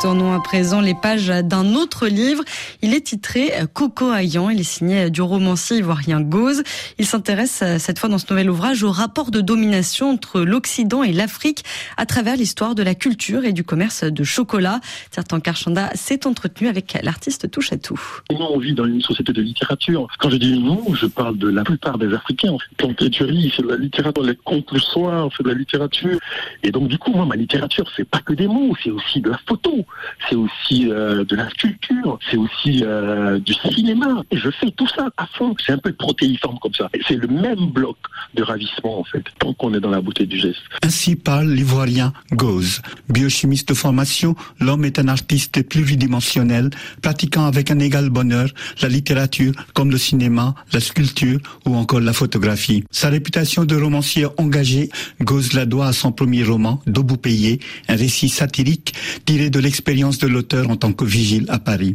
Tournons à présent les pages d'un autre livre. Il est titré Coco Ayan. Il est signé du romancier ivoirien Gauze. Il s'intéresse cette fois dans ce nouvel ouvrage au rapport de domination entre l'Occident et l'Afrique à travers l'histoire de la culture et du commerce de chocolat. Certains Karchanda s'est entretenu avec l'artiste Touche à tout. Nous, on vit dans une société de littérature? Quand je dis nous, je parle de la plupart des Africains. Lis, c'est de la littérature. Les soir, c'est de la littérature. Et donc, du coup, moi, ma littérature, c'est pas que des mots, c'est aussi de la photo c'est aussi euh, de la sculpture, c'est aussi euh, du cinéma. Et je fais tout ça à fond. C'est un peu protéiforme comme ça. C'est le même bloc de ravissement, en fait, tant qu'on est dans la beauté du geste. Ainsi parle l'ivoirien Gauze. Biochimiste de formation, l'homme est un artiste pluridimensionnel, pratiquant avec un égal bonheur la littérature comme le cinéma, la sculpture ou encore la photographie. Sa réputation de romancier engagé, Gauze la doit à son premier roman, Debout payé, un récit satirique tiré de l'expérience de l'auteur en tant que vigile à Paris.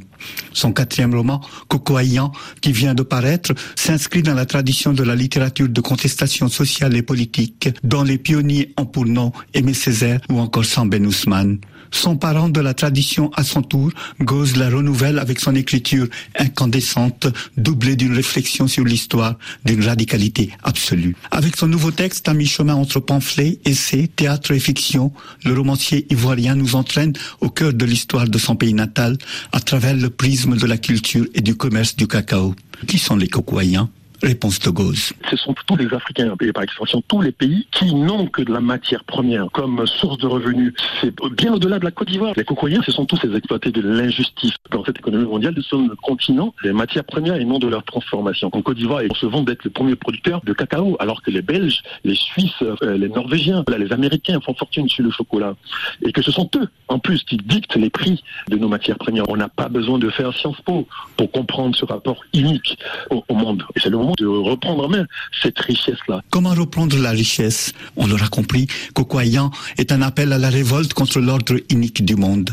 Son quatrième roman, Cocoaillant, qui vient de paraître, s'inscrit dans la tradition de la littérature de contestation sociale et politique, dont les pionniers ont pour nom Aimé Césaire ou encore Ben Ousmane. Son parent de la tradition à son tour, Gauze la renouvelle avec son écriture incandescente, doublée d'une réflexion sur l'histoire, d'une radicalité absolue. Avec son nouveau texte à mi-chemin entre pamphlet, essai, théâtre et fiction, le romancier ivoirien nous entraîne au cœur de l'histoire de son pays natal à travers le prisme de la culture et du commerce du cacao. Qui sont les cocoyens Réponse Gauze. Ce sont tous les Africains, et par extension tous les pays, qui n'ont que de la matière première comme source de revenus. C'est bien au-delà de la Côte d'Ivoire. Les cocoyens, ce sont tous ces exploités de l'injustice. Dans cette économie mondiale, nous sommes le continent des matières premières et non de leur transformation. En Côte d'Ivoire, on se vend d'être le premier producteur de cacao, alors que les Belges, les Suisses, euh, les Norvégiens, les Américains font fortune sur le chocolat. Et que ce sont eux, en plus, qui dictent les prix de nos matières premières. On n'a pas besoin de faire Sciences Po pour comprendre ce rapport unique au, au monde. Et c'est le moment de reprendre en main cette richesse-là. Comment reprendre la richesse? On l'aura compris, Cocoyan est un appel à la révolte contre l'ordre unique du monde.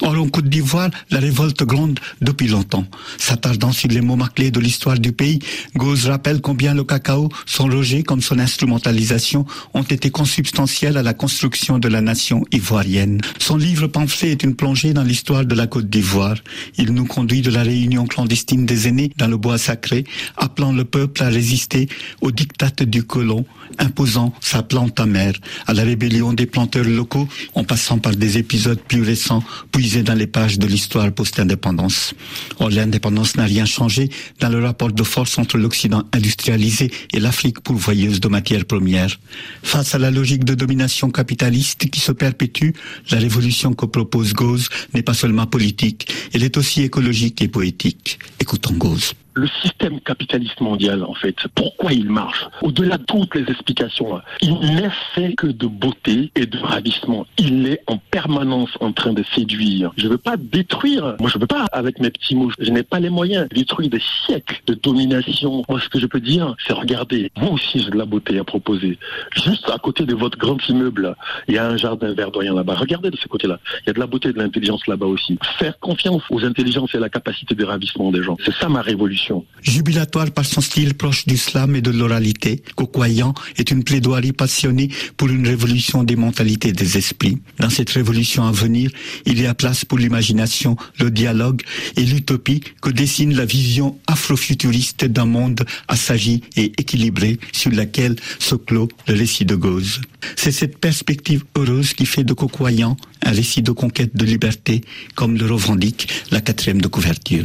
Or, en Côte d'Ivoire, la révolte gronde depuis longtemps. S'attardant sur les mots clés de l'histoire du pays, Gauze rappelle combien le cacao, son rejet comme son instrumentalisation, ont été consubstantiels à la construction de la nation ivoirienne. Son livre pamphlet est une plongée dans l'histoire de la Côte d'Ivoire. Il nous conduit de la réunion clandestine des aînés dans le bois sacré, appelant le peuple à résister au diktat du colon, imposant sa plante amère, à la rébellion des planteurs locaux, en passant par des épisodes plus récents puisés dans les pages de l'histoire post-indépendance. Or, l'indépendance n'a rien changé dans le rapport de force entre l'Occident industrialisé et l'Afrique pourvoyeuse de matières premières. Face à la logique de domination capitaliste qui se perpétue, la révolution que propose Gauze n'est pas seulement politique, elle est aussi écologique et poétique. Écoutons Gauze le système capitaliste mondial, en fait, pourquoi il marche? Au-delà de toutes les explications, il n'est fait que de beauté et de ravissement. Il est en permanence en train de séduire. Je ne veux pas détruire. Moi, je ne veux pas, avec mes petits mots, je n'ai pas les moyens de détruire des siècles de domination. Moi, ce que je peux dire, c'est regardez, moi aussi, j'ai de la beauté à proposer. Juste à côté de votre grand immeuble, il y a un jardin verdoyant là-bas. Regardez de ce côté-là. Il y a de la beauté et de l'intelligence là-bas aussi. Faire confiance aux intelligences et à la capacité de ravissement des gens. C'est ça ma révolution. Jubilatoire par son style proche du slam et de l'oralité, Cocoyan est une plaidoirie passionnée pour une révolution des mentalités et des esprits. Dans cette révolution à venir, il y a place pour l'imagination, le dialogue et l'utopie que dessine la vision afrofuturiste d'un monde assagi et équilibré sur laquelle se clôt le récit de Gauze. C'est cette perspective heureuse qui fait de Cocoyan un récit de conquête de liberté, comme le revendique la quatrième de couverture.